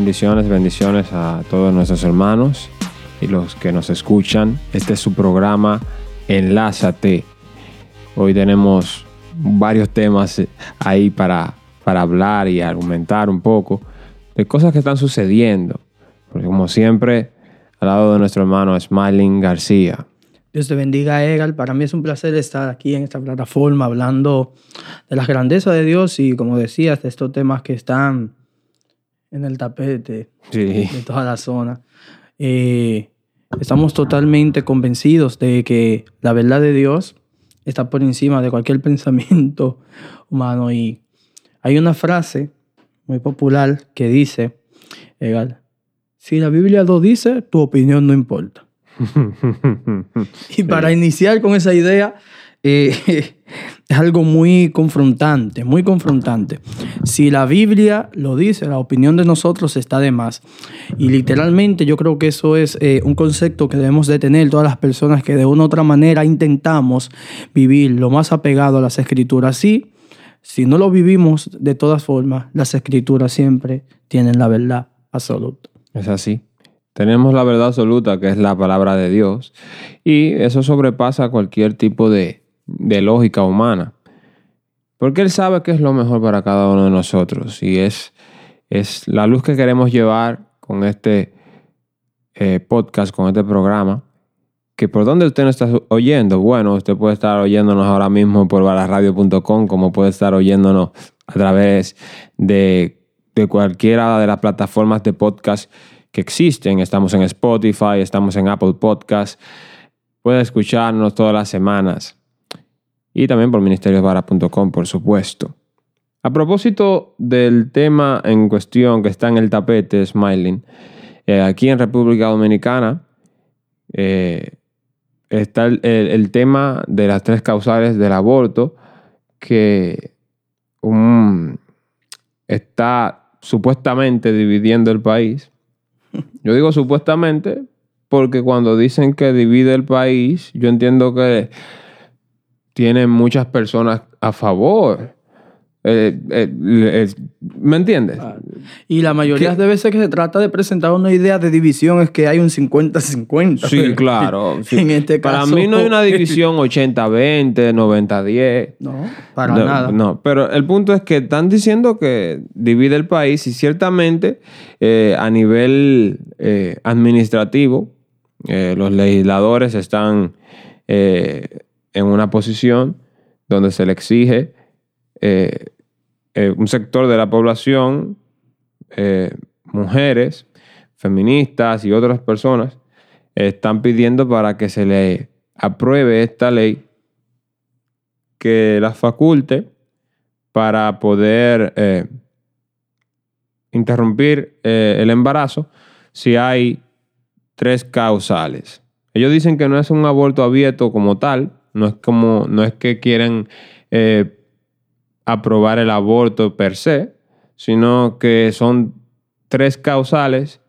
Bendiciones, bendiciones a todos nuestros hermanos y los que nos escuchan. Este es su programa Enlázate. Hoy tenemos varios temas ahí para, para hablar y argumentar un poco de cosas que están sucediendo. Porque como siempre, al lado de nuestro hermano Smiling García. Dios te bendiga, Egal. Para mí es un placer estar aquí en esta plataforma hablando de las grandezas de Dios y, como decías, de estos temas que están en el tapete de toda la zona. Eh, estamos totalmente convencidos de que la verdad de Dios está por encima de cualquier pensamiento humano. Y hay una frase muy popular que dice, Egal, si la Biblia lo dice, tu opinión no importa. y para iniciar con esa idea, eh, es algo muy confrontante, muy confrontante. Si la Biblia lo dice, la opinión de nosotros está de más. Y literalmente yo creo que eso es eh, un concepto que debemos de tener todas las personas que de una u otra manera intentamos vivir lo más apegado a las escrituras. Sí, si no lo vivimos de todas formas, las escrituras siempre tienen la verdad absoluta. Es así. Tenemos la verdad absoluta, que es la palabra de Dios, y eso sobrepasa cualquier tipo de, lógica humana. Porque Él sabe qué es lo mejor para cada uno de nosotros, y es, es la luz que queremos llevar con este eh, podcast, con este programa. Que por dónde usted nos está oyendo, bueno, usted puede estar oyéndonos ahora mismo por balasradio.com, como puede estar oyéndonos a través de, de cualquiera de las plataformas de podcast que existen. Estamos en Spotify, estamos en Apple Podcast. Puede escucharnos todas las semanas. Y también por ministeriosvara.com, por supuesto. A propósito del tema en cuestión que está en el tapete, Smiling, eh, aquí en República Dominicana eh, está el, tema de las tres causales del aborto que está supuestamente dividiendo el país. Yo digo supuestamente porque cuando dicen que divide el país, yo entiendo que tienen muchas personas a favor. Eh, eh, ¿Me entiendes? Y la mayoría de veces que se trata de presentar una idea de división es que hay un 50-50. Sí, claro. En este caso, para mí no hay una división 80-20, 90-10. No, para nada. No, pero el punto es que están diciendo que divide el país y ciertamente eh, a nivel administrativo los legisladores están en una posición donde se le exige eh, eh, un sector de la población, eh, mujeres, feministas y otras personas, están pidiendo para que se le apruebe esta ley que la faculte para poder interrumpir el embarazo si hay tres causales. Ellos dicen que no es un aborto abierto como tal, no es como, no es que quieren aprobar el aborto per se, sino que son tres causales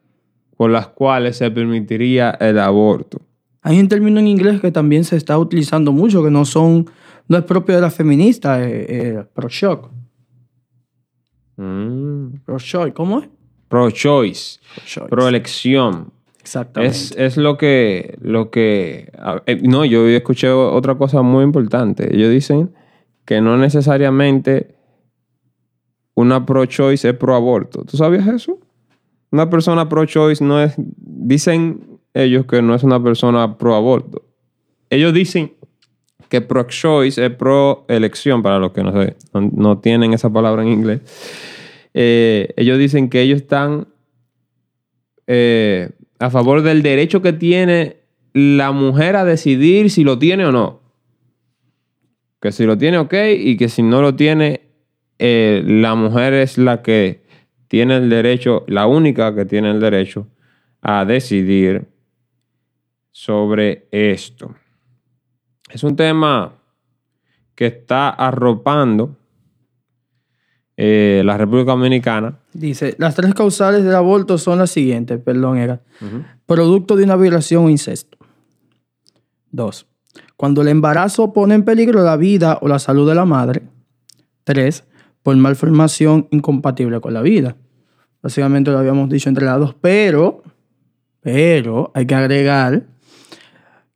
por las cuales se permitiría el aborto. Hay un término en inglés que también se está utilizando mucho, que no son, no es propio de la feminista, eh, eh, pro-shock. Mm. Pro-choice, ¿cómo es? Pro-choice, pro-elección. Exactamente. Es, lo que, lo que, eh, no, yo escuché otra cosa muy importante. Ellos dicen que no necesariamente una pro-choice es pro-aborto. ¿Tú sabías eso? Una persona pro-choice no es, dicen ellos que no es una persona pro-aborto. Ellos dicen que pro-choice es pro-elección, para los que no, sé, no, tienen esa palabra en inglés. Eh, ellos dicen que ellos están eh, a favor del derecho que tiene la mujer a decidir si lo tiene o no. Que si lo tiene, ok, y que si no lo tiene, eh, la mujer es la que tiene el derecho, la única que tiene el derecho a decidir sobre esto. Es un tema que está arropando eh, la República Dominicana. Dice, las tres causales del aborto son las siguientes, perdón, era producto de una violación o incesto. Dos, cuando el embarazo pone en peligro la vida o la salud de la madre. Tres, por malformación incompatible con la vida. Básicamente lo habíamos dicho entre las dos, pero, pero hay que agregar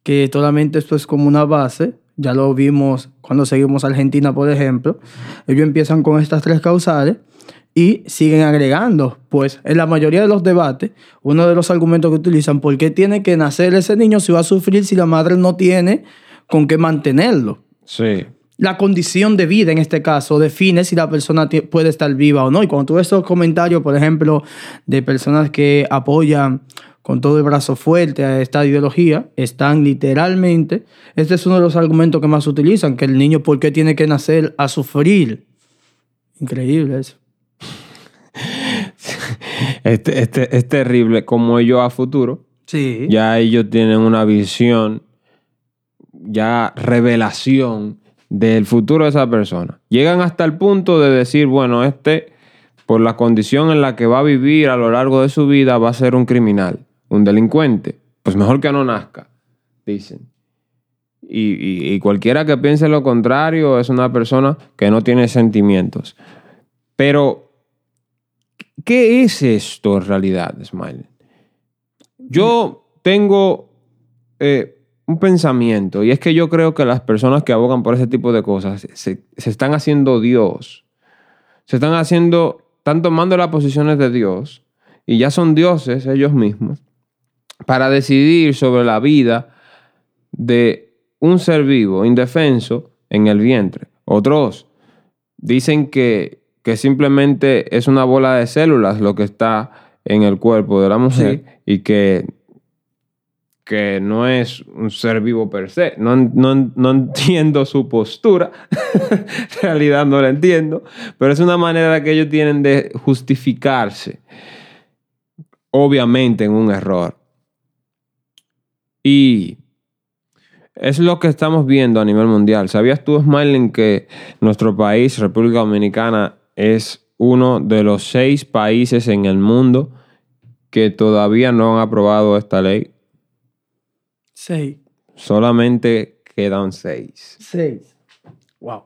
que solamente esto es como una base. Ya lo vimos cuando seguimos Argentina, por ejemplo. Ellos empiezan con estas tres causales y siguen agregando. Pues en la mayoría de los debates, uno de los argumentos que utilizan, ¿por qué tiene que nacer ese niño si va a sufrir si la madre no tiene con qué mantenerlo? Sí. La condición de vida en este caso define si la persona puede estar viva o no. Y cuando tú ves esos comentarios, por ejemplo, de personas que apoyan con todo el brazo fuerte a esta ideología, están literalmente, este es uno de los argumentos que más utilizan, que el niño, ¿por qué tiene que nacer a sufrir? Increíble eso. Este, este, es terrible como ellos a futuro. Sí. Ya ellos tienen una visión, ya revelación del futuro de esa persona. Llegan hasta el punto de decir, bueno, este, por la condición en la que va a vivir a lo largo de su vida, va a ser un criminal, un delincuente. Pues mejor que no nazca, dicen. Y, y cualquiera que piense lo contrario es una persona que no tiene sentimientos. Pero ¿Qué es esto en realidad, Smile? Yo tengo eh, un pensamiento y es que yo creo que las personas que abogan por ese tipo de cosas se, están haciendo Dios. Se están haciendo, están tomando las posiciones de Dios y ya son dioses ellos mismos para decidir sobre la vida de un ser vivo, indefenso, en el vientre. Otros dicen que que simplemente es una bola de células lo que está en el cuerpo de la mujer y que, que no es un ser vivo per se. No, no, entiendo su postura, en realidad no la entiendo, pero es una manera que ellos tienen de justificarse, obviamente en un error. Y es lo que estamos viendo a nivel mundial. ¿Sabías tú, Smiling, que nuestro país, República Dominicana, es uno de los seis países en el mundo que todavía no han aprobado esta ley. Seis. Solamente quedan seis. Seis. Wow.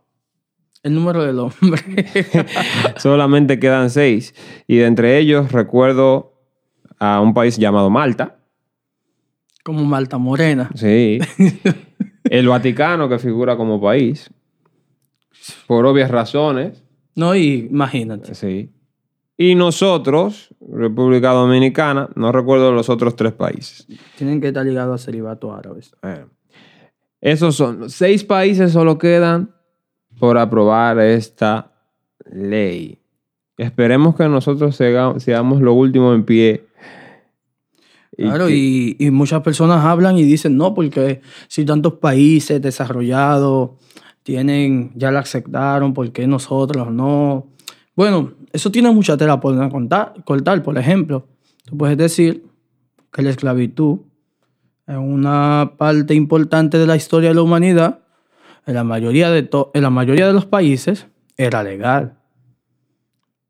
El número del hombre. Solamente quedan seis. Y de entre ellos recuerdo a un país llamado Malta. Como Malta Morena. Sí. El Vaticano, que figura como país. Por obvias razones. No, y imagínate. Sí. Y nosotros, República Dominicana, no recuerdo los otros tres países. Tienen que estar ligados a celibato árabes. Eh. Esos son. Seis países solo quedan por aprobar esta ley. Esperemos que nosotros seamos lo último en pie. Claro, y, y, muchas personas hablan y dicen, no, porque si tantos países desarrollados tienen, ya la aceptaron, ¿por qué nosotros no? Bueno, eso tiene mucha tela por contar, cortar. Por ejemplo, tú puedes decir que la esclavitud es una parte importante de la historia de la humanidad. En la mayoría de, en la mayoría de los países era legal.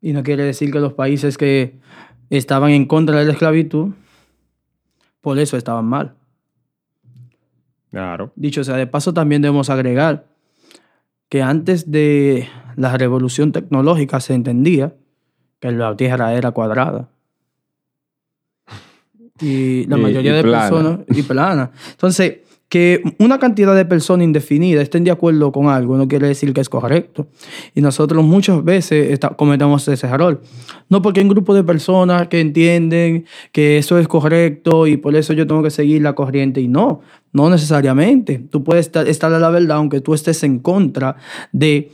Y no quiere decir que los países que estaban en contra de la esclavitud, por eso estaban mal. Claro. Dicho sea de paso, también debemos agregar que antes de la revolución tecnológica se entendía que la Tierra era cuadrada. Y la mayoría de personas... Y plana. Entonces, que una cantidad de personas indefinidas estén de acuerdo con algo no quiere decir que es correcto. Y nosotros muchas veces cometemos ese error. No porque hay un grupo de personas que entienden que eso es correcto y por eso yo tengo que seguir la corriente. Y no, no necesariamente. Tú puedes estar, estar a la verdad aunque tú estés en contra de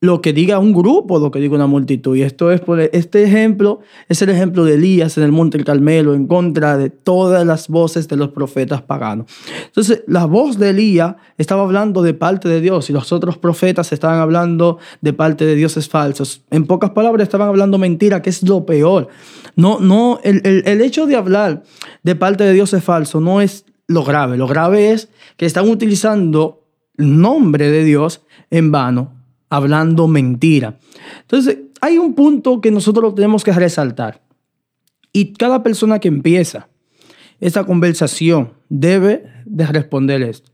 lo que diga un grupo, lo que diga una multitud. Y esto es por este ejemplo, es el ejemplo de Elías en el Monte del Carmelo en contra de todas las voces de los profetas paganos. Entonces, la voz de Elías estaba hablando de parte de Dios y los otros profetas estaban hablando de parte de dioses falsos. En pocas palabras, estaban hablando mentira, que es lo peor. No, no, el, el, hecho de hablar de parte de dioses falsos no es lo grave. Lo grave es que están utilizando nombre de Dios en vano hablando mentira. Entonces, hay un punto que nosotros tenemos que resaltar. Y cada persona que empieza esta conversación debe de responder esto.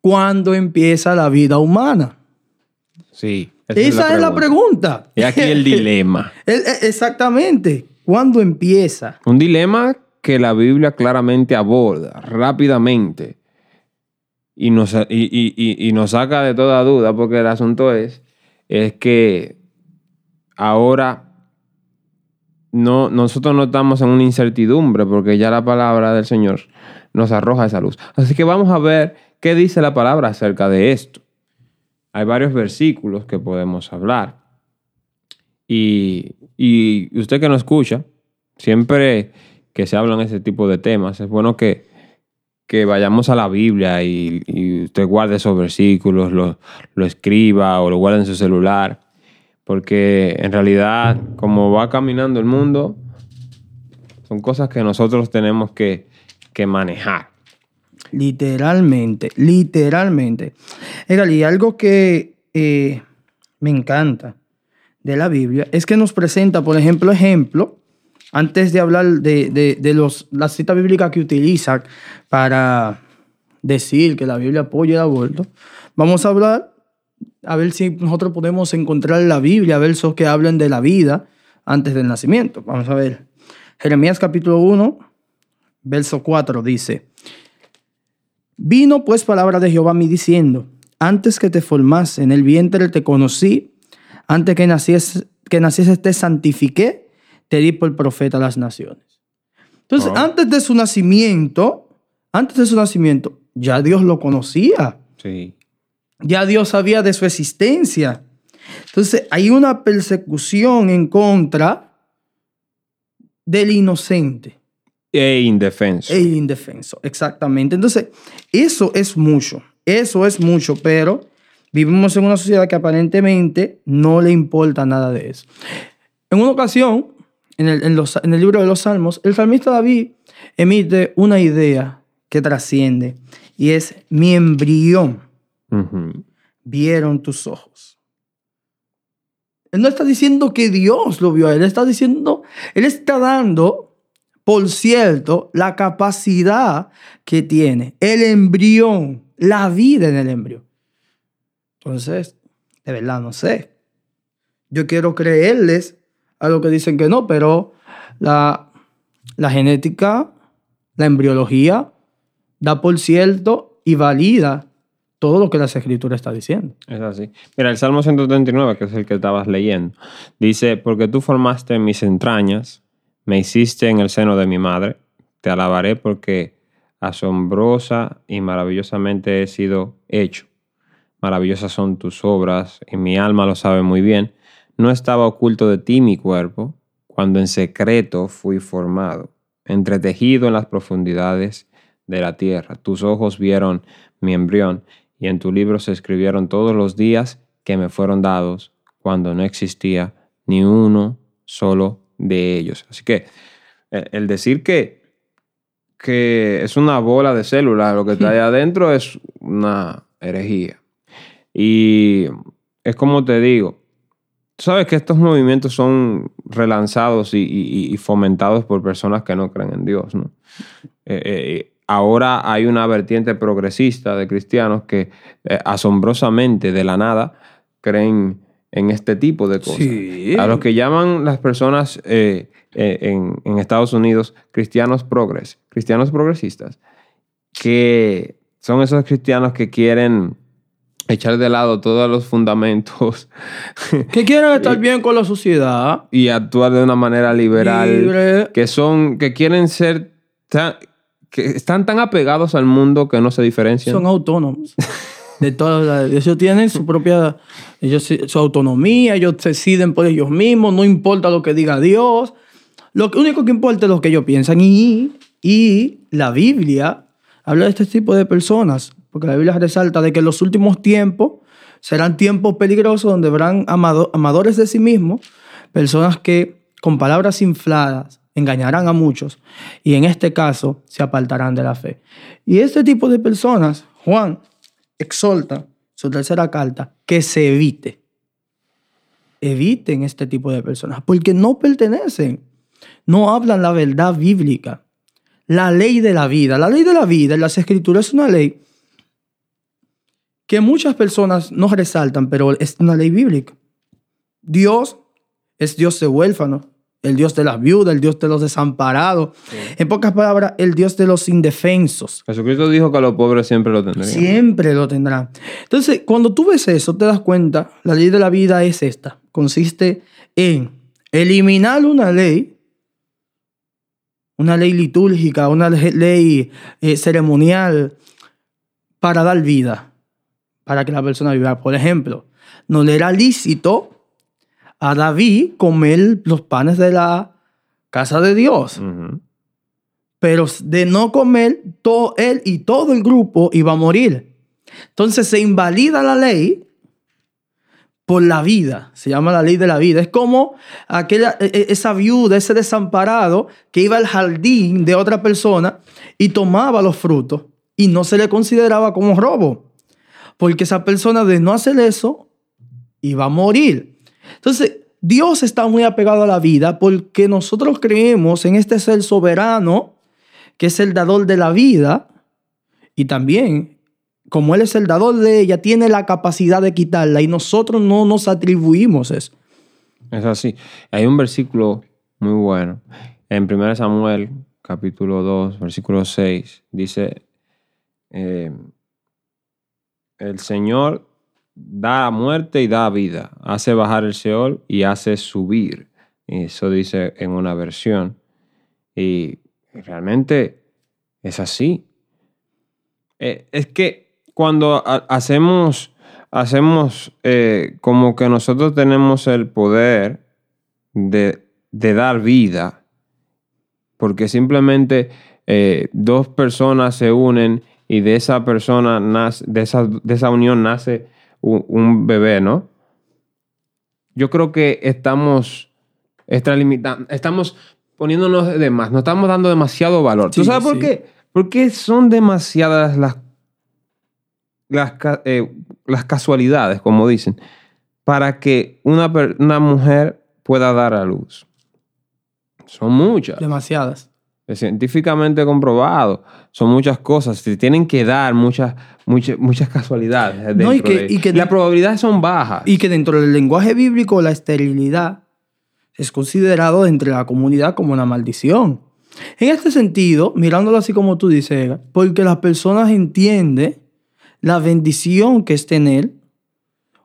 ¿Cuándo empieza la vida humana? Sí. Esa, es, la, pregunta. Y aquí el dilema. Exactamente. ¿Cuándo empieza? Un dilema que la Biblia claramente aborda rápidamente y nos, y, nos saca de toda duda, porque el asunto es, es que ahora no, nosotros no estamos en una incertidumbre, porque ya la palabra del Señor nos arroja esa luz. Así que vamos a ver qué dice la palabra acerca de esto. Hay varios versículos que podemos hablar. Y, y usted que no escucha, siempre que se hablan ese tipo de temas, es bueno que, que vayamos a la Biblia y, usted guarde esos versículos, lo, lo, escriba o lo guarde en su celular, porque en realidad como va caminando el mundo, son cosas que nosotros tenemos que, que manejar. Literalmente, literalmente. Y algo que eh, me encanta de la Biblia es que nos presenta, por ejemplo, ejemplo, antes de hablar de, de, los, la cita bíblica que utilizan para decir que la Biblia apoya el aborto, vamos a hablar, a ver si nosotros podemos encontrar en la Biblia versos que hablen de la vida antes del nacimiento. Vamos a ver. Jeremías capítulo 1, verso 4 dice, Vino pues palabra de Jehová a mí diciendo, antes que te formase en el vientre te conocí, antes que naciese, que naciese te santifiqué, te di por profeta a las naciones. Entonces, oh. antes de su nacimiento, antes de su nacimiento, ya Dios lo conocía. Sí. Ya Dios sabía de su existencia. Entonces, hay una persecución en contra del inocente. E indefenso. E indefenso, exactamente. Entonces, eso es mucho, eso es mucho, pero vivimos en una sociedad que aparentemente no le importa nada de eso. En una ocasión, en el, libro de los Salmos, el salmista David emite una idea que trasciende y es mi embrión. Vieron tus ojos. Él no está diciendo que Dios lo vio, él está diciendo, él está dando por cierto, la capacidad que tiene el embrión, la vida en el embrión. Entonces, de verdad, no sé. Yo quiero creerles a que dicen que no, pero la, la genética, la embriología, da por cierto y valida todo lo que las escrituras está diciendo. Es así. Mira, el Salmo 139, que es el que estabas leyendo, dice, porque tú formaste mis entrañas, me hiciste en el seno de mi madre, te alabaré porque asombrosa y maravillosamente he sido hecho. Maravillosas son tus obras y mi alma lo sabe muy bien. No estaba oculto de ti mi cuerpo, cuando en secreto fui formado, entretejido en las profundidades de la tierra. Tus ojos vieron mi embrión y en tu libro se escribieron todos los días que me fueron dados cuando no existía ni uno solo de ellos. Así que eh, el decir que, que es una bola de células lo que está ahí adentro es una herejía. Y es como te digo, sabes que estos movimientos son relanzados y, fomentados por personas que no creen en Dios. ¿no? Eh, eh, ahora hay una vertiente progresista de cristianos que asombrosamente de la nada creen en este tipo de cosas. A los que llaman las personas eh, eh, en, Estados Unidos cristianos progres, cristianos progresistas, que son esos cristianos que quieren echar de lado todos los fundamentos. Que quieren estar bien con la sociedad. Y actuar de una manera liberal. Que son, que quieren ser que están tan apegados al mundo que no se diferencian. Son autónomos. de todas ellos tienen su propia ellos, su autonomía, ellos deciden por ellos mismos, no importa lo que diga Dios. Lo único que importa es lo que ellos piensan. Y, y la Biblia habla de este tipo de personas, porque la Biblia resalta de que los últimos tiempos serán tiempos peligrosos donde habrán amadores de sí mismos, personas que con palabras infladas engañarán a muchos y en este caso se apartarán de la fe. Y este tipo de personas, Juan, exhorta, su tercera carta, que se evite. Eviten este tipo de personas, porque no pertenecen, no hablan la verdad bíblica. La ley de la vida, la ley de la vida en las escrituras es una ley que muchas personas no resaltan, pero es una ley bíblica. Dios es Dios de huérfanos, el Dios de las viudas, el Dios de los desamparados. En pocas palabras, el Dios de los indefensos. Jesucristo dijo que a los pobres siempre lo tendrán. Siempre lo tendrán. Entonces, cuando tú ves eso, te das cuenta, la ley de la vida es esta. Consiste en eliminar una ley, una ley litúrgica, una ley eh, ceremonial, para dar vida, para que la persona viva. Por ejemplo, no le era lícito a David comer los panes de la casa de Dios. Pero de no comer, todo él y todo el grupo iba a morir. Entonces se invalida la ley por la vida. Se llama la ley de la vida. Es como aquella, e, e, esa viuda, ese desamparado que iba al jardín de otra persona y tomaba los frutos y no se le consideraba como robo. Porque esa persona de no hacer eso iba a morir. Entonces, Dios está muy apegado a la vida porque nosotros creemos en este ser soberano que es el dador de la vida y también, como Él es el dador de ella, tiene la capacidad de quitarla y nosotros no nos atribuimos eso. Es así. Hay un versículo muy bueno en 1 Samuel capítulo 2, versículo 6. Dice, eh, el Señor da muerte y da vida, hace bajar el Seol y hace subir. Eso dice en una versión. Y realmente es así. Eh, es que cuando hacemos, hacemos eh, como que nosotros tenemos el poder de, dar vida, porque simplemente eh, dos personas se unen y de esa persona nace, de esa, de esa unión nace un, bebé, ¿no? Yo creo que estamos extralimitando, estamos poniéndonos de más, no estamos dando demasiado valor. ¿Tú sabes por qué? Porque son demasiadas las, las, eh, las, casualidades, como dicen, para que una, una mujer pueda dar a luz. Son muchas. Demasiadas. Es científicamente comprobado. Son muchas cosas. Se tienen que dar muchas, muchas, muchas casualidades. No, y que, las probabilidades son bajas. Y que dentro del lenguaje bíblico la esterilidad es considerado entre la comunidad como una maldición. En este sentido, mirándolo así como tú dices, porque las personas entienden la bendición que es tener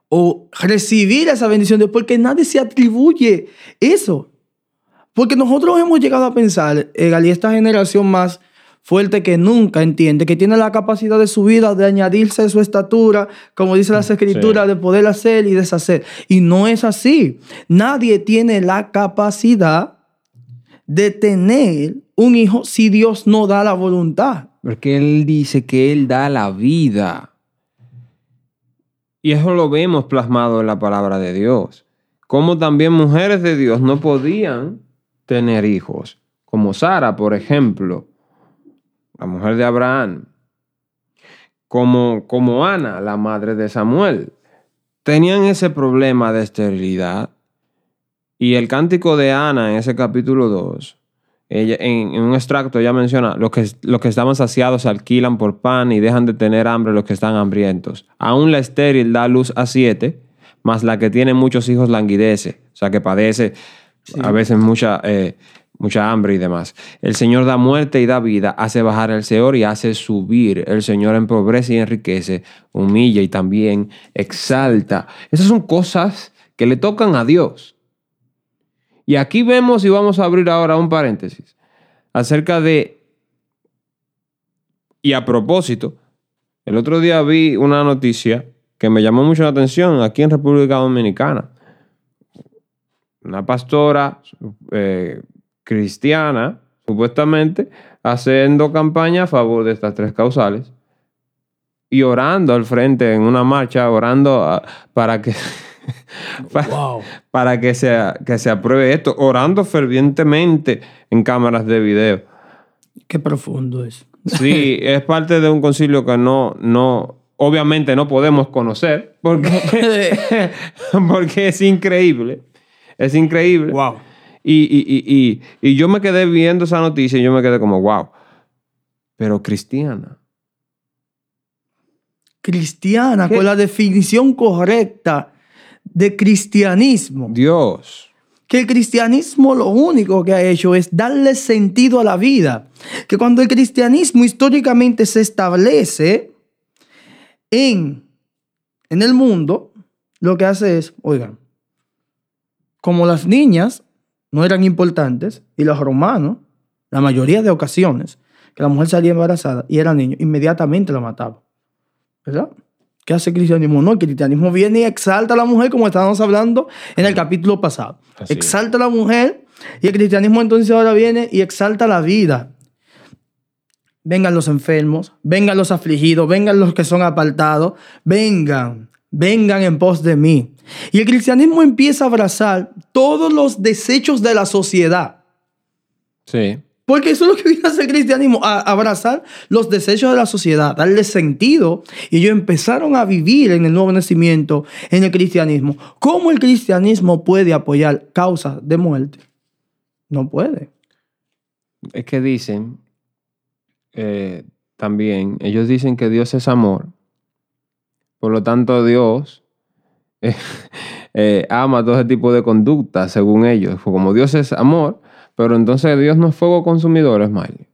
o recibir esa bendición de porque nadie se atribuye eso. Porque nosotros hemos llegado a pensar, Egal, y esta generación más fuerte que nunca entiende, que tiene la capacidad de su vida, de añadirse a su estatura, como dice las escrituras, de poder hacer y deshacer. Y no es así. Nadie tiene la capacidad de tener un hijo si Dios no da la voluntad. Porque Él dice que Él da la vida. Y eso lo vemos plasmado en la palabra de Dios. Como también mujeres de Dios no podían tener hijos, como Sara, por ejemplo, la mujer de Abraham, como, como Ana, la madre de Samuel, tenían ese problema de esterilidad. Y el cántico de Ana en ese capítulo 2, ella, en, un extracto ella menciona, los que, los que estaban saciados se alquilan por pan y dejan de tener hambre los que están hambrientos. Aún la estéril da luz a siete, más la que tiene muchos hijos languidece, o sea que padece a veces mucha, eh, mucha hambre y demás. El Señor da muerte y da vida, hace bajar el Señor y hace subir. El Señor empobrece y enriquece, humilla y también exalta. Esas son cosas que le tocan a Dios. Y aquí vemos y vamos a abrir ahora un paréntesis acerca de, y a propósito, el otro día vi una noticia que me llamó mucho la atención aquí en República Dominicana una pastora eh, cristiana, supuestamente, haciendo campaña a favor de estas tres causales y orando al frente en una marcha, orando ah, para que, para, que, se, que se apruebe esto, orando fervientemente en cámaras de video. Qué profundo es. Sí, es parte de un concilio que no, no, obviamente no podemos conocer porque, porque es increíble. Es increíble. Wow. Y, yo me quedé viendo esa noticia y yo me quedé como, wow. Pero cristiana. Cristiana, con la definición correcta de cristianismo. Dios. que el cristianismo lo único que ha hecho es darle sentido a la vida. Que cuando el cristianismo históricamente se establece en, en el mundo, lo que hace es, oigan, como las niñas no eran importantes y los romanos, la mayoría de ocasiones, que la mujer salía embarazada y era niño, inmediatamente la mataban. ¿Verdad? ¿Qué hace el cristianismo? No, el cristianismo viene y exalta a la mujer, como estábamos hablando en el capítulo pasado. exalta a la mujer y el cristianismo entonces ahora viene y exalta la vida. Vengan los enfermos, vengan los afligidos, vengan los que son apartados, vengan, vengan en pos de mí. Y el cristianismo empieza a abrazar todos los desechos de la sociedad. Sí. Porque eso es lo que viene a hacer el cristianismo, a abrazar los desechos de la sociedad, darle sentido. Y ellos empezaron a vivir en el nuevo nacimiento, en el cristianismo. ¿Cómo el cristianismo puede apoyar causas de muerte? No puede. Es que dicen, eh, también, ellos dicen que Dios es amor. Por lo tanto, Dios eh, eh, ama todo ese tipo de conducta, según ellos. Como Dios es amor, pero entonces Dios no es fuego consumidor, Smiley.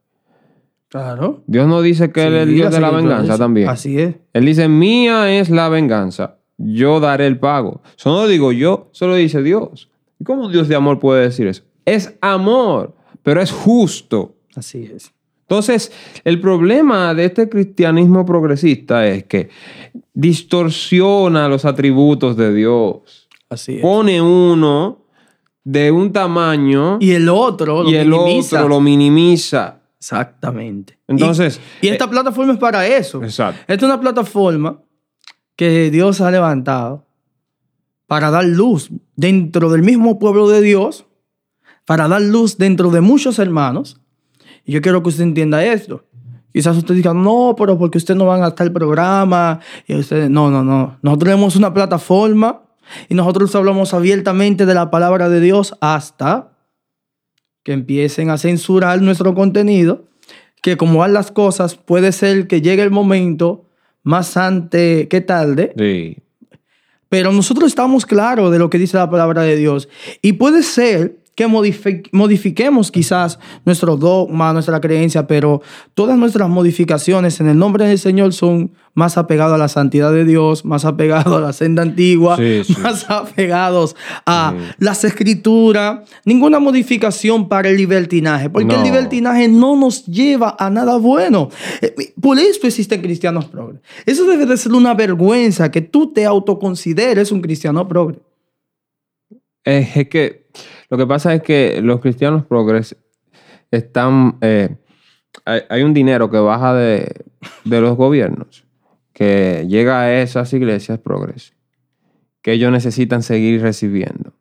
Claro. Dios no dice que Él es el Dios de la venganza también. Así es. Él dice, mía es la venganza, yo daré el pago. Eso no lo digo yo, solo dice Dios. ¿Y cómo Dios de amor puede decir eso? Es amor, pero es justo. Así es. Entonces, el problema de este cristianismo progresista es que distorsiona los atributos de Dios. Así es. Pone uno de un tamaño y el otro lo y el minimiza. otro lo minimiza. Exactamente. Entonces, y, y esta eh, plataforma es para eso. Exacto. Esta es una plataforma que Dios ha levantado para dar luz dentro del mismo pueblo de Dios, para dar luz dentro de muchos hermanos. Y yo quiero que usted entienda esto. Quizás usted diga, no, pero porque usted no van a estar el programa. Y usted, no, no, no. Nosotros tenemos una plataforma y nosotros hablamos abiertamente de la palabra de Dios hasta que empiecen a censurar nuestro contenido, que como van las cosas, puede ser que llegue el momento más antes que tarde. Sí. Pero nosotros estamos claros de lo que dice la palabra de Dios. Y puede ser que modifi modifiquemos quizás nuestro dogma, nuestra creencia, pero todas nuestras modificaciones en el nombre del Señor son más apegados a la santidad de Dios, más apegados a la senda antigua, Sí, sí. más apegados a Sí. las escrituras. Ninguna modificación para el libertinaje, porque el libertinaje no nos lleva a nada bueno. Eh, Por esto existen cristianos progres. Eso debe de ser una vergüenza que tú te autoconsideres un cristiano progre. Es que lo que pasa es que los cristianos progres están. eh, hay, un dinero que baja de, de los gobiernos que llega a esas iglesias progres que ellos necesitan seguir recibiendo.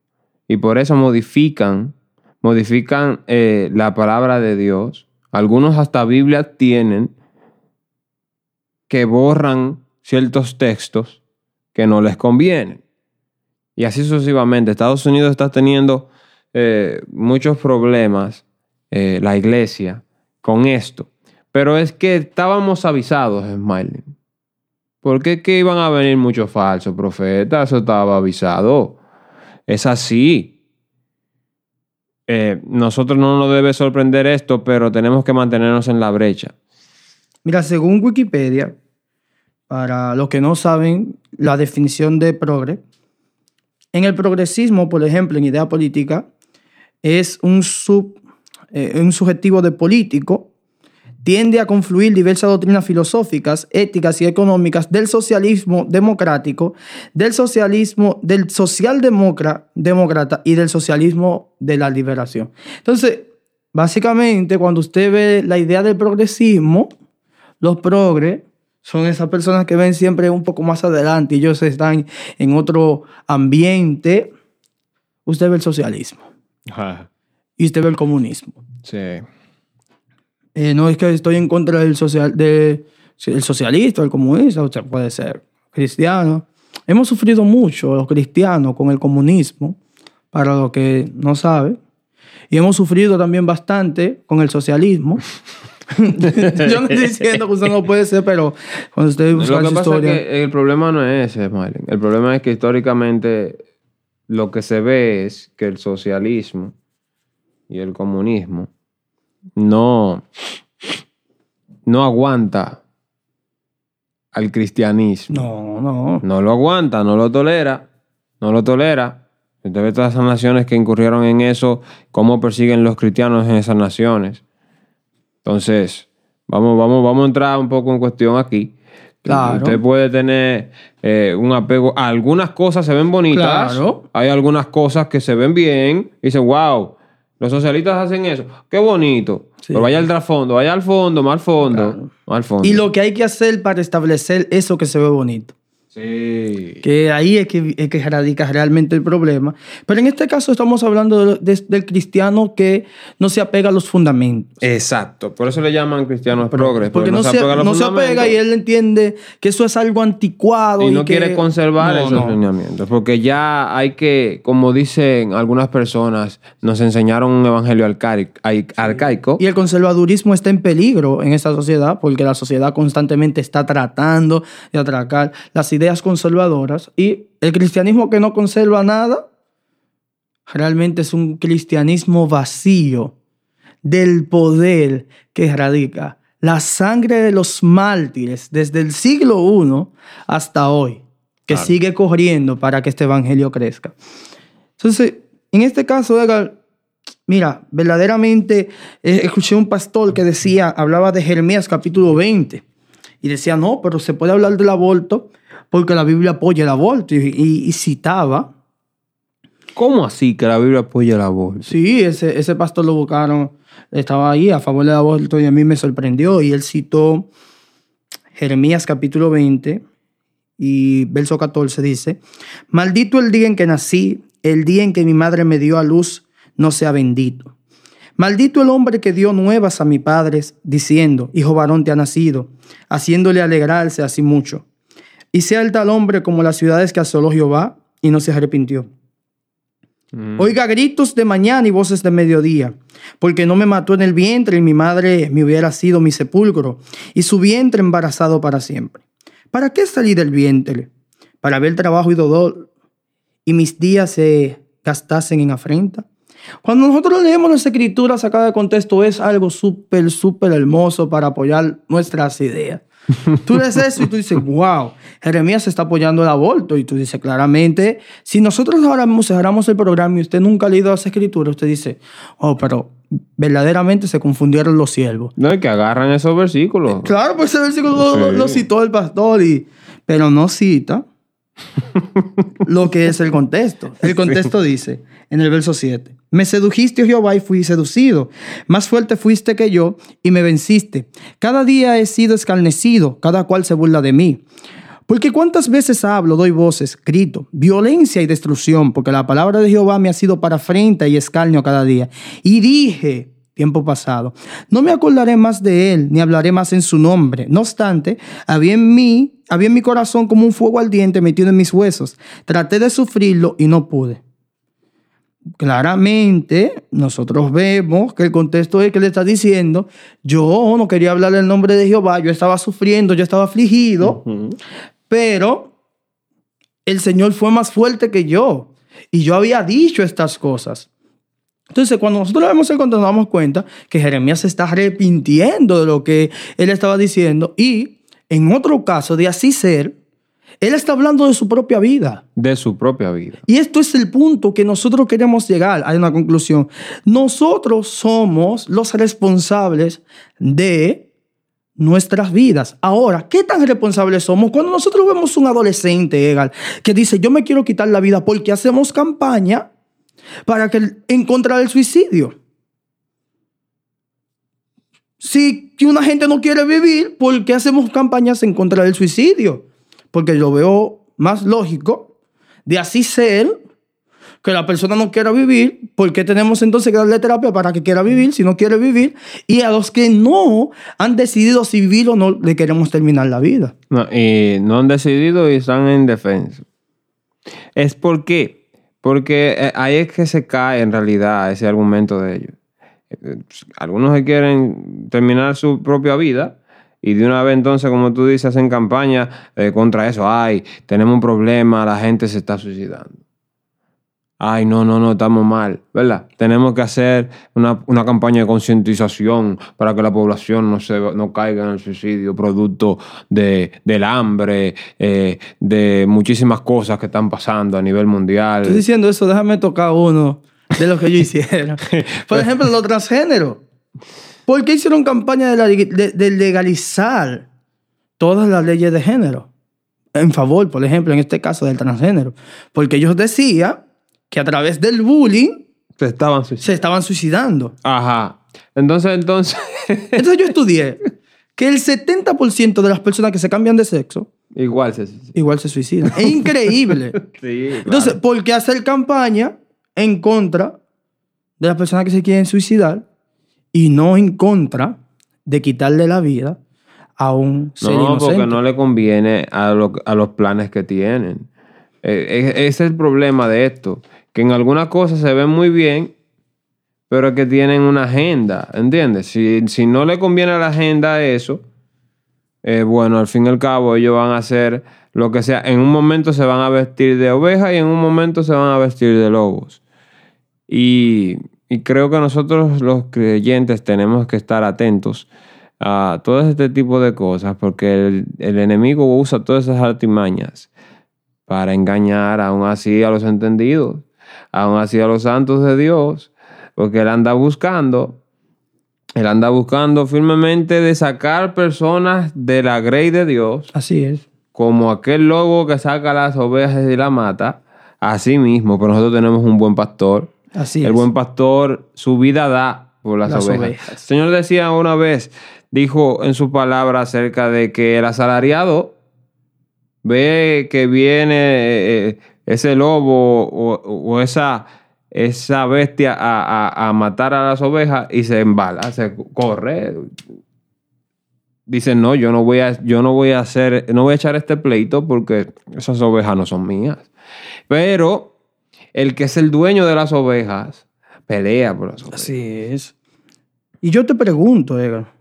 Y por eso modifican, modifican eh, la palabra de Dios. Algunos hasta Biblia tienen que borran ciertos textos que no les convienen. Y así sucesivamente. Estados Unidos está teniendo eh, muchos problemas, eh, la iglesia, con esto. Pero es que estábamos avisados, Smiley. ¿Por qué que iban a venir muchos falsos profetas? Eso estaba avisado. Es así. Eh, nosotros no nos debe sorprender esto, pero tenemos que mantenernos en la brecha. Mira, según Wikipedia, para los que no saben la definición de progre, en el progresismo, por ejemplo, en idea política, es un, sub, eh, un subjetivo de político, tiende a confluir diversas doctrinas filosóficas, éticas y económicas del socialismo democrático, del socialismo, del socialdemócrata demócrata y del socialismo de la liberación. Entonces, básicamente, cuando usted ve la idea del progresismo, los progres son esas personas que ven siempre un poco más adelante y ellos están en otro ambiente. Usted ve el socialismo y usted ve el comunismo. Sí. Eh, no es que estoy en contra del social, de, el socialista, el comunista, usted puede ser cristiano. Hemos sufrido mucho los cristianos con el comunismo, para los que no saben. Y hemos sufrido también bastante con el socialismo. Yo no estoy diciendo que usted no puede ser, pero cuando usted busca Lo que su pasa historia... es que el problema no es ese, Smiley. El problema es que históricamente lo que se ve es que el socialismo y el comunismo no, no aguanta al cristianismo. No, no. No lo aguanta, no lo tolera, no lo tolera. Usted ve todas esas naciones que incurrieron en eso, cómo persiguen los cristianos en esas naciones. Entonces, vamos, vamos, vamos a entrar un poco en cuestión aquí. Claro. Usted puede tener eh, un apego. Algunas cosas se ven bonitas. Claro. Hay algunas cosas que se ven bien. Y dice, wow, los socialistas hacen eso. Qué bonito. Sí. Pero vaya al trasfondo, vaya al fondo, más al fondo. Claro. Más al fondo. Y lo que hay que hacer para establecer eso que se ve bonito. Sí. Que ahí es que, es que radica realmente el problema. Pero en este caso estamos hablando de- de- del cristiano que no se apega a los fundamentos. Exacto. Por eso le llaman cristianos progres. Porque no, se, apega a los no se apega y él entiende que eso es algo anticuado. y no que- quiere conservar No, esos lineamientos. Porque ya hay que, como dicen algunas personas, nos enseñaron un evangelio arcaico. arcaico. Y el conservadurismo está en peligro en esta sociedad porque la sociedad constantemente está tratando de atracar las ideas conservadoras y el cristianismo que no conserva nada realmente es un cristianismo vacío del poder que radica la sangre de los mártires desde el siglo I hasta hoy, que Claro. sigue corriendo para que este evangelio crezca. Entonces, en este caso, Edgar, Mira, verdaderamente eh, escuché un pastor que decía, hablaba de Jeremías capítulo 20 y decía, no, pero se puede hablar del aborto porque la Biblia apoya el aborto y, y- y citaba, ¿Cómo así que la Biblia apoya el aborto? sí, ese, ese pastor lo buscaron, estaba ahí a favor del aborto y a mí me sorprendió y él citó Jeremías capítulo 20 y verso 14 dice, maldito el día en que nací, el día en que mi madre me dio a luz, no sea bendito. Maldito el hombre que dio nuevas a mi padre, diciendo, hijo varón te ha nacido, haciéndole alegrarse así mucho. Y sea el tal hombre como las ciudades que asoló Jehová, y no se arrepintió. Mm. Oiga gritos de mañana y voces de mediodía, porque no me mató en el vientre y mi madre me hubiera sido mi sepulcro, y su vientre embarazado para siempre. ¿Para qué salí del vientre? Para ver trabajo y dolor, y mis días se gastasen en afrenta. Cuando nosotros leemos las escrituras sacadas de contexto, es algo súper, súper hermoso para apoyar nuestras ideas. Tú lees eso y tú dices, wow, Jeremías está apoyando el aborto. Y tú dices, claramente, si nosotros ahora mismo cerramos el programa y usted nunca ha leído las escrituras, usted dice, oh, pero verdaderamente se confundieron los siervos. No, es que agarran esos versículos. Claro, pues ese versículo lo, lo- Sí. lo citó el pastor, y, pero no cita lo que es el contexto. El contexto dice, en el verso 7, me sedujiste, oh Jehová, y fui seducido. Más fuerte fuiste que yo y me venciste. Cada día he sido escarnecido, cada cual se burla de mí. Porque cuántas veces hablo, doy voces, grito, violencia y destrucción, porque la palabra de Jehová me ha sido para afrenta y escarnio cada día. Y dije, tiempo pasado, no me acordaré más de él, ni hablaré más en su nombre. No obstante, había en mí, había en mi corazón como un fuego ardiente metido en mis huesos. Traté de sufrirlo y no pude. Claramente, nosotros vemos que el contexto es que le está diciendo, yo no quería hablar el nombre de Jehová, yo estaba sufriendo, yo estaba afligido, pero el Señor fue más fuerte que yo. Y yo había dicho estas cosas. Entonces, cuando nosotros vemos el contexto, nos damos cuenta que Jeremías se está arrepintiendo de lo que él estaba diciendo. Y en otro caso, de así ser, él está hablando de su propia vida. De su propia vida. Y esto es el punto que nosotros queremos llegar a una conclusión. Nosotros somos los responsables de nuestras vidas. Ahora, ¿qué tan responsables somos cuando nosotros vemos un adolescente, Egal, que dice, yo me quiero quitar la vida porque hacemos campaña para que en contra del suicidio? Si una gente no quiere vivir, ¿por qué hacemos campañas en contra del suicidio? Porque yo veo más lógico de así ser que la persona no quiera vivir, ¿por qué tenemos entonces que darle terapia para que quiera vivir si no quiere vivir? Y a los que no han decidido si vivir o no, le queremos terminar la vida. No, y no han decidido y están en defensa. Es porque, porque eh, ahí es que se cae en realidad ese argumento de ellos. Eh, Algunos que quieren terminar su propia vida y de una vez entonces, como tú dices, hacen campaña eh, contra eso. Ay, tenemos un problema, la gente se está suicidando. Ay, no, no, no, estamos mal, ¿verdad? Tenemos que hacer una, campaña de concientización para que la población no, se, no caiga en el suicidio, producto de, del hambre, eh, de muchísimas cosas que están pasando a nivel mundial. Estoy diciendo eso, déjame tocar uno de lo que yo hiciera. Por ejemplo, los transgéneros. ¿Por qué hicieron campaña de, legalizar todas las leyes de género? En favor, por ejemplo, en este caso del transgénero. Porque ellos decían que a través del bullying se estaban suicidando. Se estaban suicidando. Ajá. Entonces, entonces. entonces yo estudié que el 70% de las personas que se cambian de sexo. Igual se suicidan. Igual se suicidan. Es increíble. sí, Entonces, ¿por qué hacer campaña en contra de las personas que se quieren suicidar y no en contra de quitarle la vida a un ser No, porque no le conviene a, a los planes que tienen. Eh, ese es el problema de esto que en algunas cosas se ven muy bien, pero que tienen una agenda, ¿entiendes? Si, no le conviene a la agenda eso, eh, bueno, al fin y al cabo ellos van a hacer lo que sea. En un momento se van a vestir de oveja y en un momento se van a vestir de lobos. Y, creo que nosotros los creyentes tenemos que estar atentos a todo este tipo de cosas porque el, el enemigo usa todas esas artimañas para engañar aún así a los entendidos aún así a los santos de Dios, porque Él anda buscando, Él anda buscando firmemente de sacar personas de la grey de Dios. Así es. Como aquel lobo que saca las ovejas y la mata, así mismo, pero nosotros tenemos un buen pastor. Así El buen pastor su vida da por las, ovejas. El Señor decía una vez, dijo en su palabra acerca de que el asalariado ve que viene eh, ese lobo o, esa, esa bestia a, matar a las ovejas y se embala, se corre. Dicen, no, yo no voy a, yo no voy a hacer, no voy a echar este pleito porque esas ovejas no son mías. Pero el que es el dueño de las ovejas pelea por las ovejas. Así es. Y yo te pregunto, Edgar,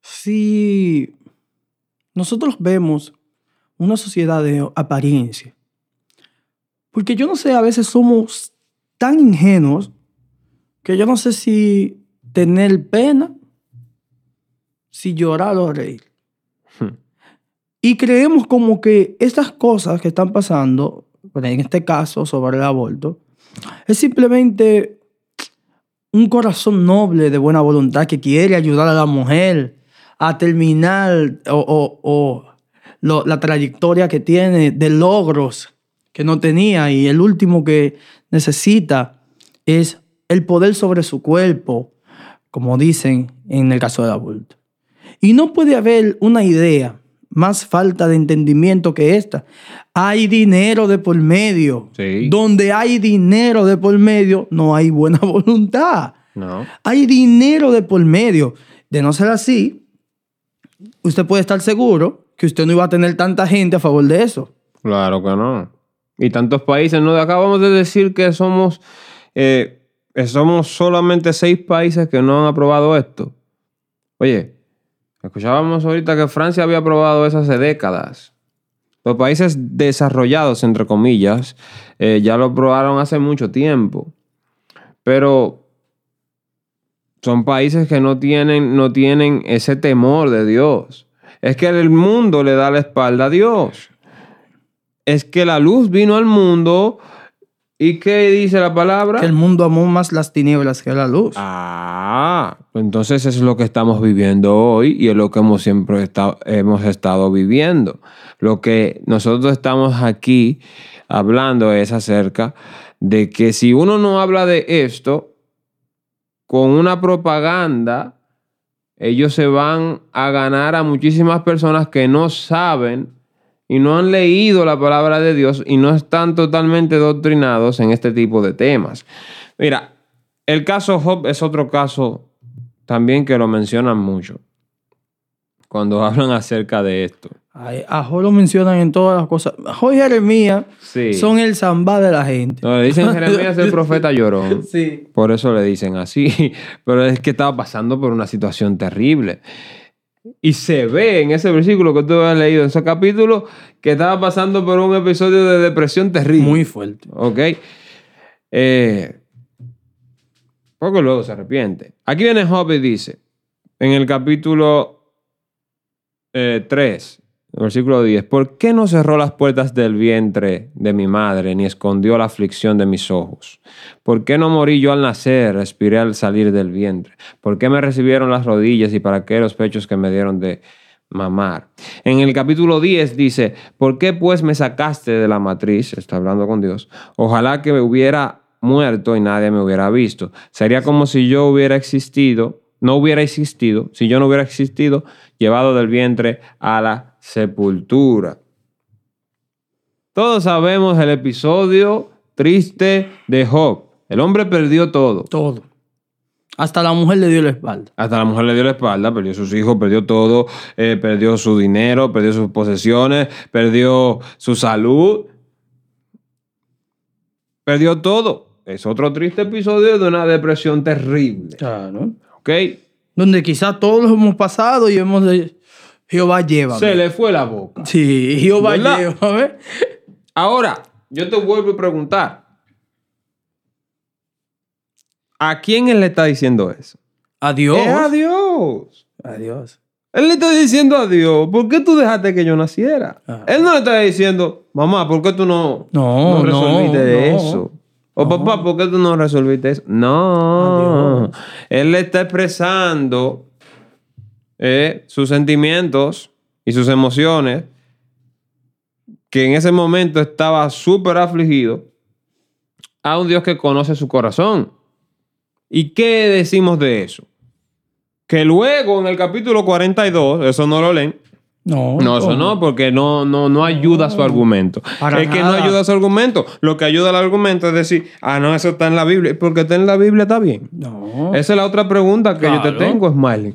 si nosotros vemos una sociedad de apariencia. Porque yo no sé, a veces somos tan ingenuos que yo no sé si tener pena, si llorar o reír. Hmm. Y creemos como que estas cosas que están pasando, en este caso sobre el aborto, es simplemente un corazón noble de buena voluntad que quiere ayudar a la mujer a terminar o la trayectoria que tiene de logros que no tenía y el último que necesita es el poder sobre su cuerpo, como dicen en el caso del aborto. Y no puede haber una idea más falta de entendimiento que esta. Hay dinero de por medio. Donde hay dinero de por medio, no hay buena voluntad. No. Hay dinero de por medio. De no ser así, usted puede estar seguro que usted no iba a tener tanta gente a favor de eso. Claro que no. Y tantos países, ¿no? Acabamos de decir que somos, eh, somos solamente seis países que no han aprobado esto. Oye, escuchábamos ahorita que Francia había aprobado eso hace décadas. Los países desarrollados, entre comillas, eh, ya lo aprobaron hace mucho tiempo. Pero son países que no tienen, no tienen ese temor de Dios. Es que el mundo le da la espalda a Dios. Es que la luz vino al mundo. ¿Y qué dice la palabra? Que el mundo amó más las tinieblas que la luz. Ah, entonces es lo que estamos viviendo hoy y es lo que hemos siempre estado, hemos estado viviendo. Lo que nosotros estamos aquí hablando es acerca de que si uno no habla de esto con una propaganda, ellos se van a ganar a muchísimas personas que no saben y no han leído la palabra de Dios y no están totalmente doctrinados en este tipo de temas. Mira, el caso Job es otro caso también que lo mencionan mucho cuando hablan acerca de esto. A Job lo mencionan en todas las cosas. Job y Jeremías son el zambá de la gente. No, le dicen Jeremías el profeta llorón. Sí. Por eso le dicen así. Pero es que estaba pasando por una situación terrible. Y se ve en ese versículo que tú has leído, en ese capítulo, que estaba pasando por un episodio de depresión terrible. Muy fuerte. Ok. Eh, poco luego se arrepiente. Aquí viene Job y dice, en el capítulo 3, eh, versículo 10, ¿por qué no cerró las puertas del vientre de mi madre, ni escondió la aflicción de mis ojos? ¿Por qué no morí yo al nacer, respiré al salir del vientre? ¿Por qué me recibieron las rodillas y para qué los pechos que me dieron de mamar? En el capítulo 10 dice, ¿por qué pues me sacaste de la matriz? Está hablando con Dios. Ojalá que me hubiera muerto y nadie me hubiera visto. Sería como si yo hubiera existido, no hubiera existido, si yo no hubiera existido, llevado del vientre a la sepultura. Todos sabemos el episodio triste de Job. El hombre perdió todo. Todo. Hasta la mujer le dio la espalda. Hasta la mujer le dio la espalda, perdió sus hijos, perdió todo, eh, perdió su dinero, perdió sus posesiones, perdió su salud. Perdió todo. Es otro triste episodio de una depresión terrible. Claro. ¿Ok? Donde quizás todos hemos pasado y hemos Jehová lleva. Se le fue la boca. Sí, Jehová lleva. Ahora, yo te vuelvo a preguntar. ¿A quién él le está diciendo eso? A Dios. a Dios. A Dios. Él le está diciendo a Dios, ¿por qué tú dejaste que yo naciera? Ah. Él no le está diciendo, mamá, ¿por qué tú no, no, resolviste eso? O papá, ¿por qué tú no resolviste eso? No. Él le está expresando eh, sus sentimientos y sus emociones, que en ese momento estaba súper afligido, a un Dios que conoce su corazón. ¿Y qué decimos de eso? Que luego en el capítulo 42, eso no lo leen, no, no, eso no, porque no, no, no ayuda su argumento. es que no ayuda su argumento. Lo que ayuda al argumento es decir, ah, no, eso está en la Biblia. Porque está en la Biblia, está bien. No. Esa es la otra pregunta que yo te tengo, Smiley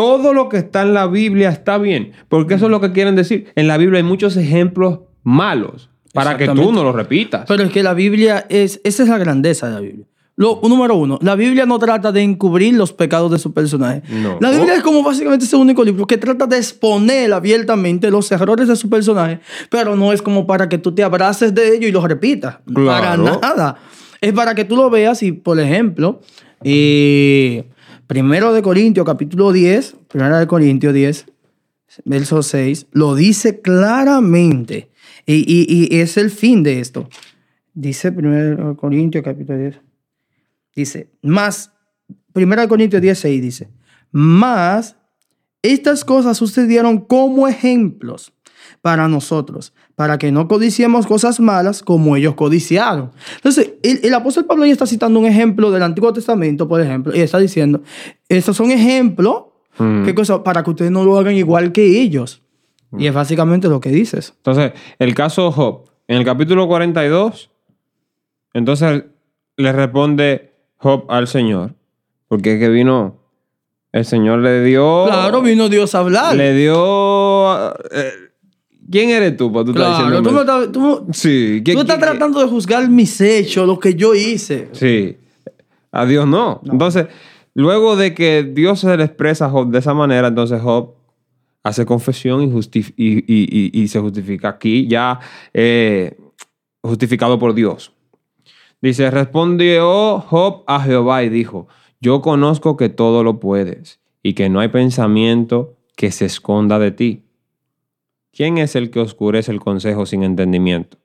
todo lo que está en la Biblia está bien, porque eso es lo que quieren decir. En la Biblia hay muchos ejemplos malos para que tú no los repitas. Pero es que la Biblia es, esa es la grandeza de la Biblia. Lo, número uno, la Biblia no trata de encubrir los pecados de su personaje. La Biblia es como básicamente ese único libro que trata de exponer abiertamente los errores de su personaje, pero no es como para que tú te abraces de ello y los repitas. Para nada. Es para que tú lo veas y, por ejemplo, eh, Primero de Corintios, capítulo 10, primero de Corintios 10, verso 6, lo dice claramente. Y, es el fin de esto. Dice primero de Corintios, capítulo 10. Dice, más, primero de Corintios 10, 6 dice, más estas cosas sucedieron como ejemplos para nosotros, para que no codiciemos cosas malas como ellos codiciaron. Entonces, el, apóstol Pablo ya está citando un ejemplo del Antiguo Testamento, por ejemplo, y está diciendo, estos son ejemplos, mm. ¿qué cosa? Para que ustedes no lo hagan igual que ellos. Y es básicamente lo que dices. Entonces, el caso Job, en el capítulo 42, entonces le responde Job al Señor, porque es que vino, el Señor le dio... Claro, vino Dios a hablar. Le dio... Eh, ¿Quién eres tú? Pues, tú claro, tú, estás, tú, sí. tú estás tratando de juzgar mis hechos, lo que yo hice. Sí. A Dios no. Entonces, luego de que Dios se le expresa a Job de esa manera, entonces Job hace confesión y, se justifica aquí ya eh, justificado por Dios. Dice, respondió Job a Jehová y dijo, yo conozco que todo lo puedes y que no hay pensamiento que se esconda de ti. ¿Quién es el que oscurece el consejo sin entendimiento?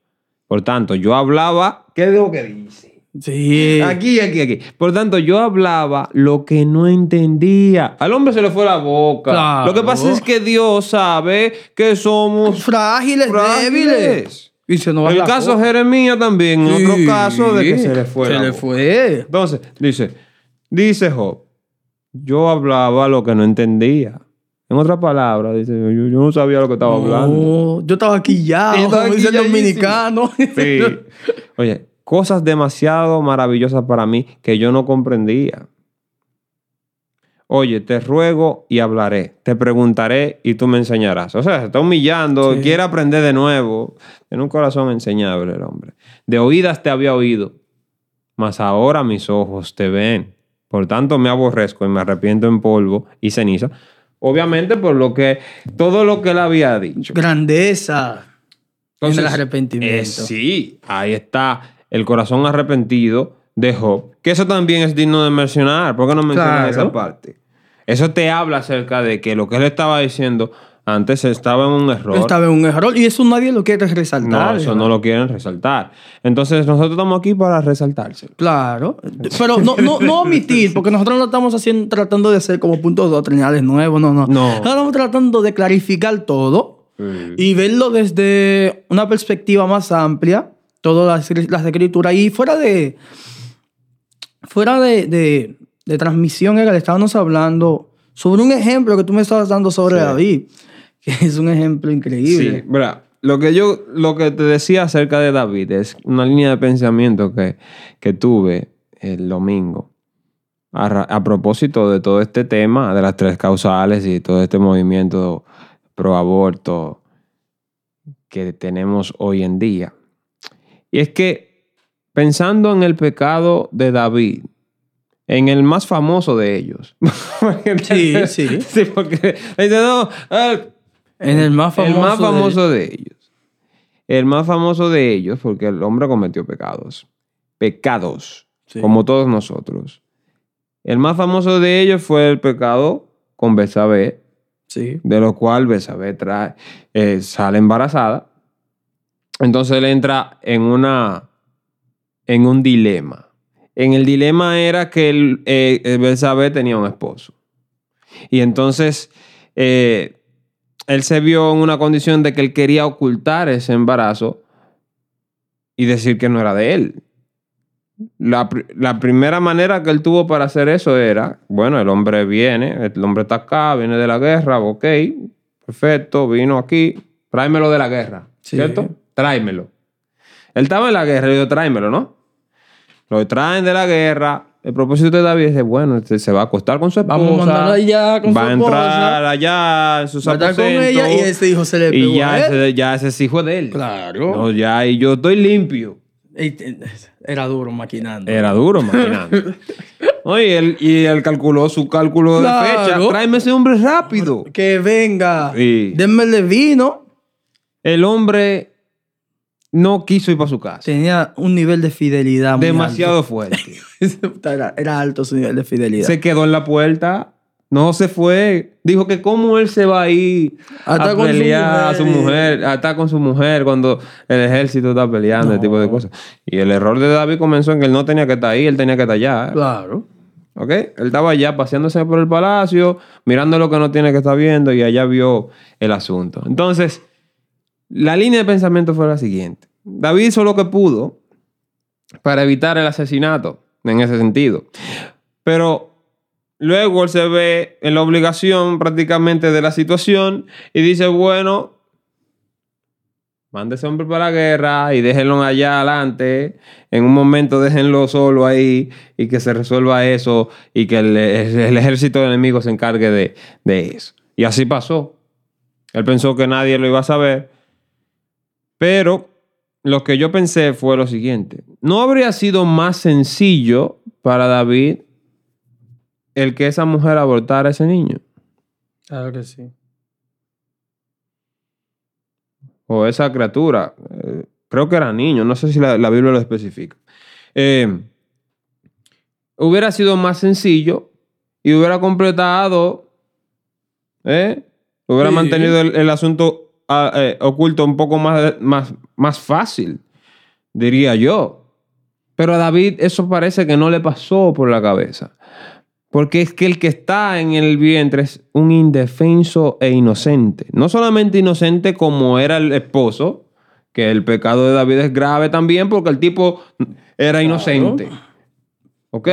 Por tanto, yo hablaba, ¿qué lo que dice? Sí. Aquí, aquí, aquí. Por tanto, yo hablaba lo que no entendía. Al hombre se le fue la boca. Lo que pasa es que Dios sabe que somos frágiles, débiles. Y se nos el caso de Jeremías también, otro caso de que se le fue. Se le fue. Entonces, dice, dice Job, yo hablaba lo que no entendía. En otras palabras, dice, yo, no sabía lo que estaba hablando. Yo estaba aquí ya, como dice el dominicano. Sí. Oye, cosas demasiado maravillosas para mí que yo no comprendía. Oye, te ruego y hablaré, te preguntaré y tú me enseñarás. O sea, se está humillando, quiere aprender de nuevo. Tiene un corazón enseñable el hombre. De oídas te había oído, mas ahora mis ojos te ven. Por tanto me aborrezco y me arrepiento en polvo y ceniza Obviamente por lo que, todo lo que él había dicho. Grandeza. Entonces, el arrepentimiento. Eh, sí, ahí está el corazón arrepentido de Job. Que eso también es digno de mencionar. ¿Por qué no mencionas esa parte? Eso te habla acerca de que lo que él estaba diciendo antes estaba en un error. Estaba en un error y eso nadie lo quiere resaltar. No, eso no lo quieren resaltar. Entonces nosotros estamos aquí para resaltarse. Claro, pero no, no, no omitir, porque nosotros no estamos haciendo, tratando de hacer como puntos doctrinales nuevos, no, no. No. Estamos tratando de clarificar todo y verlo desde una perspectiva más amplia, todas las, las escrituras y fuera de... Fuera de, de, de transmisión, le estábamos hablando sobre un ejemplo que tú me estabas dando sobre David es un ejemplo increíble. Sí, verdad. Lo que yo, lo que te decía acerca de David es una línea de pensamiento que, que tuve el domingo. A, propósito de todo este tema de las tres causales y todo este movimiento pro aborto que tenemos hoy en día. Y es que pensando en el pecado de David, en el más famoso de ellos. sí, sí. Sí, porque dice, no, en el más famoso, el más famoso de... ellos. El más famoso de ellos, porque el hombre cometió pecados. Pecados, como todos nosotros. El más famoso de ellos fue el pecado con Besabé, sí. de lo cual Besabé trae, eh, sale embarazada. Entonces él entra en, una, en un dilema. En el dilema era que el, eh, tenía un esposo. Y entonces eh, él se vio en una condición de que él quería ocultar ese embarazo y decir que no era de él. La, primera manera que él tuvo para hacer eso era, bueno, el hombre viene, el hombre está acá, viene de la guerra, ok, perfecto, vino aquí, tráemelo de la guerra, ¿cierto? Tráemelo. Él estaba en la guerra, y yo tráemelo, ¿no? Lo traen de la guerra, el propósito de David es de, bueno, este, se va a acostar con su esposa. Vamos a allá con va su esposa. Va a entrar allá en sus aposentos. con ella y ese hijo se le pegó Y ya, Ese, ya ese es hijo de él. Claro. No, ya, y yo estoy limpio. Era duro maquinando. Era duro maquinando. Oye, y él, calculó su cálculo de fecha. Tráeme ese hombre rápido. Que venga. Sí. Denmele vino. El hombre no quiso ir para su casa. Tenía un nivel de fidelidad muy Demasiado fuerte. era, alto su nivel de fidelidad. Se quedó en la puerta. No se fue. Dijo que cómo él se va a ir a pelear a su mujer, a estar con su mujer cuando el ejército está peleando, ese tipo de cosas. Y el error de David comenzó en que él no tenía que estar ahí, él tenía que estar allá. Claro. ¿Ok? Él estaba allá paseándose por el palacio, mirando lo que no tiene que estar viendo y allá vio el asunto. Entonces, la línea de pensamiento fue la siguiente. David hizo lo que pudo para evitar el asesinato en ese sentido. Pero luego él se ve en la obligación prácticamente de la situación y dice, bueno, mande ese hombre para la guerra y déjenlo allá adelante. En un momento déjenlo solo ahí y que se resuelva eso y que el, ejército enemigo se encargue de, de eso. Y así pasó. Él pensó que nadie lo iba a saber pero lo que yo pensé fue lo siguiente. ¿No habría sido más sencillo para David el que esa mujer abortara a ese niño? Claro que sí. O esa criatura. Eh, creo que era niño, no sé si la, Biblia lo especifica. Eh, hubiera sido más sencillo y hubiera completado, ¿eh? hubiera mantenido el asunto eh, oculto un poco más, más, más fácil, diría yo. Pero a David eso parece que no le pasó por la cabeza. Porque es que el que está en el vientre es un indefenso e inocente. No solamente inocente como era el esposo, que el pecado de David es grave también porque el tipo era inocente. ¿Ok?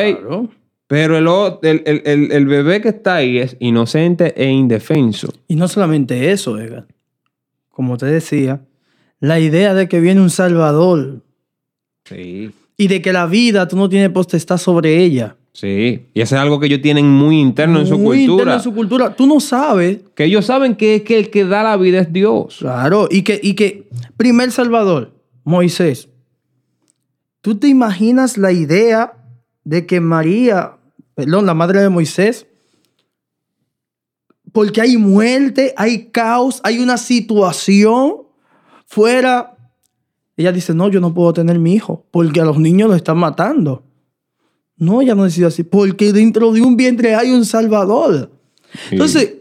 Pero el, el, el, bebé que está ahí es inocente e indefenso. Y no solamente eso, Edgar como te decía, la idea de que viene un Salvador. Sí. Y de que la vida tú no tienes potestad sobre ella. Sí, y eso es algo que ellos tienen muy interno en su cultura. Muy interno en su cultura. Tú no sabes. Que ellos saben que, es que el que da la vida es Dios. Claro, y que, y que primer Salvador, Moisés. ¿Tú te imaginas la idea de que María, perdón, la madre de Moisés, porque hay muerte, hay caos, hay una situación fuera. Ella dice, no, yo no puedo tener mi hijo, porque a los niños los están matando. No, ella no decía así, porque dentro de un vientre hay un Salvador. Entonces,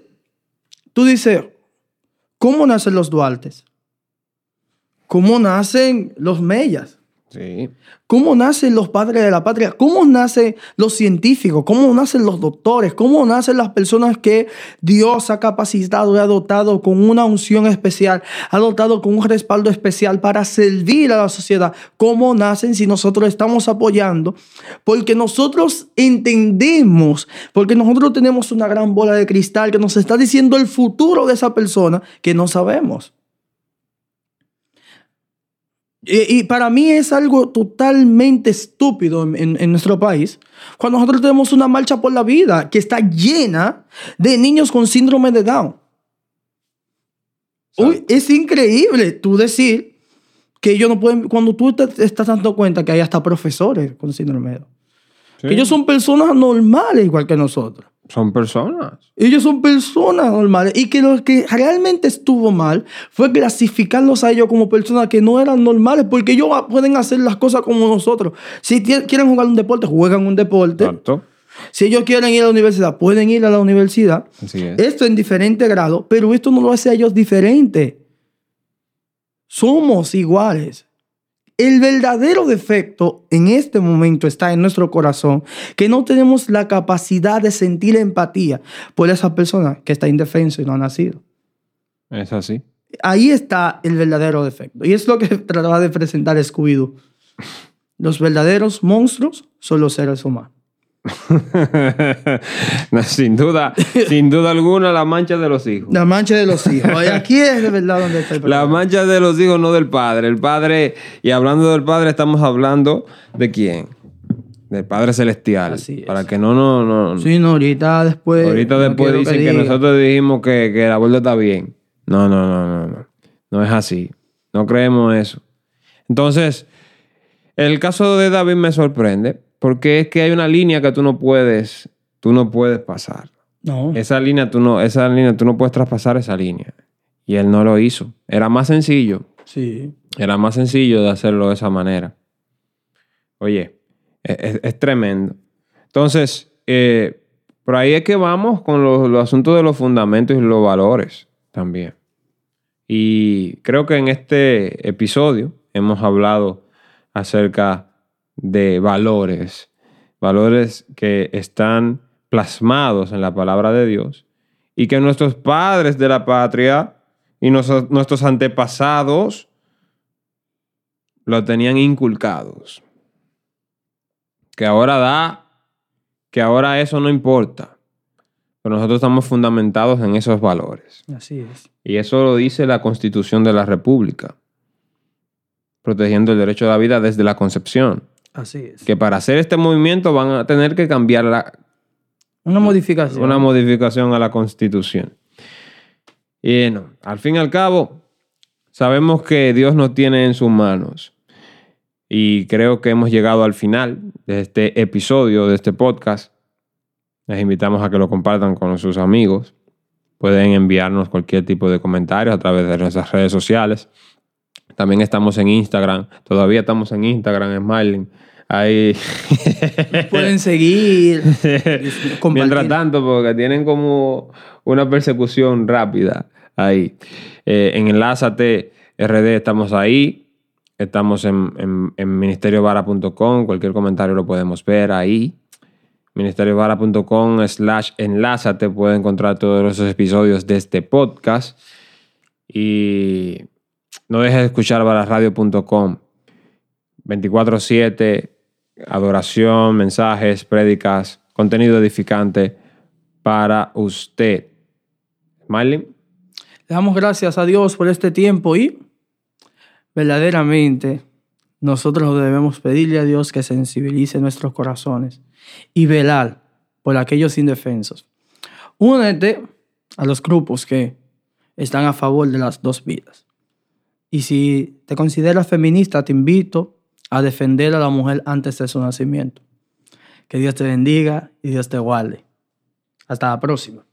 tú dices, ¿cómo nacen los Duartes? ¿Cómo nacen los Mellas? ¿Cómo nacen los padres de la patria? ¿Cómo nacen los científicos? ¿Cómo nacen los doctores? ¿Cómo nacen las personas que Dios ha capacitado y ha dotado con una unción especial, ha dotado con un respaldo especial para servir a la sociedad? ¿Cómo nacen si nosotros estamos apoyando? Porque nosotros entendemos, porque nosotros tenemos una gran bola de cristal que nos está diciendo el futuro de esa persona que no sabemos. Y, para mí es algo totalmente estúpido en, nuestro país cuando nosotros tenemos una marcha por la vida que está llena de niños con síndrome de Down. Uy, es increíble tú decir que ellos no pueden, cuando tú te estás dando cuenta que hay hasta profesores con síndrome de Down. Que ellos son personas normales igual que nosotros. Son personas. Ellos son personas normales. Y que lo que realmente estuvo mal fue clasificarlos a ellos como personas que no eran normales, porque ellos pueden hacer las cosas como nosotros. Si quieren jugar un deporte, juegan un deporte. Si ellos quieren ir a la universidad, pueden ir a la universidad. Esto en diferente grado, pero esto no lo hace a ellos diferente. Somos iguales. El verdadero defecto en este momento está en nuestro corazón, que no tenemos la capacidad de sentir empatía por esa persona que está indefenso y no ha nacido. Es así. Ahí está el verdadero defecto. Y es lo que trataba de presentar scooby Los verdaderos monstruos son los seres humanos. sin duda, sin duda alguna, la mancha de los hijos. La mancha de los hijos. aquí es de verdad donde está el problema. La mancha de los hijos, no del padre. El padre, y hablando del padre, estamos hablando de quién? Del Padre Celestial. Para que no, no, no. Sí, no, ahorita después. Ahorita después dicen que, nosotros dijimos que, que el abuelo está bien. No, no, no, no, no. No es así. No creemos eso. Entonces, el caso de David me sorprende porque es que hay una línea que tú no puedes, tú no puedes pasar. No. Esa línea tú no, esa línea tú no puedes traspasar esa línea. Y él no lo hizo. Era más sencillo. Sí. Era más sencillo de hacerlo de esa manera. Oye, e, es, tremendo. Entonces, eh, por ahí es que vamos con los, los asuntos de los fundamentos y los valores también. Y creo que en este episodio hemos hablado acerca de valores, valores que están plasmados en la palabra de Dios y que nuestros padres de la patria y nuestros antepasados lo tenían inculcados. Que ahora da, que ahora eso no importa. Pero nosotros estamos fundamentados en esos valores. Así es. Y eso lo dice la Constitución de la República, protegiendo el derecho a la vida desde la concepción. Así es. Que para hacer este movimiento van a tener que cambiar la... Una modificación. Una modificación a la constitución. Y bueno, al fin y al cabo, sabemos que Dios nos tiene en sus manos. Y creo que hemos llegado al final de este episodio, de este podcast. Les invitamos a que lo compartan con sus amigos. Pueden enviarnos cualquier tipo de comentarios a través de nuestras redes sociales. También estamos en Instagram. Todavía estamos en Instagram, Smiling. Ahí. Pueden seguir. Mientras tanto, porque tienen como una persecución rápida ahí. Eh, en Enlázate RD estamos ahí. Estamos en, en, ministeriovara.com. Cualquier comentario lo podemos ver ahí. Ministeriovara.com slash enlázate. Puede encontrar todos los episodios de este podcast. Y no dejes de escuchar barasradio.com. 24-7 adoración, mensajes, prédicas, contenido edificante para usted. Smiley. Le damos gracias a Dios por este tiempo y verdaderamente nosotros debemos pedirle a Dios que sensibilice nuestros corazones y velar por aquellos indefensos. Únete a los grupos que están a favor de las dos vidas. Y si te consideras feminista, te invito a defender a la mujer antes de su nacimiento. Que Dios te bendiga y Dios te guarde. Hasta la próxima.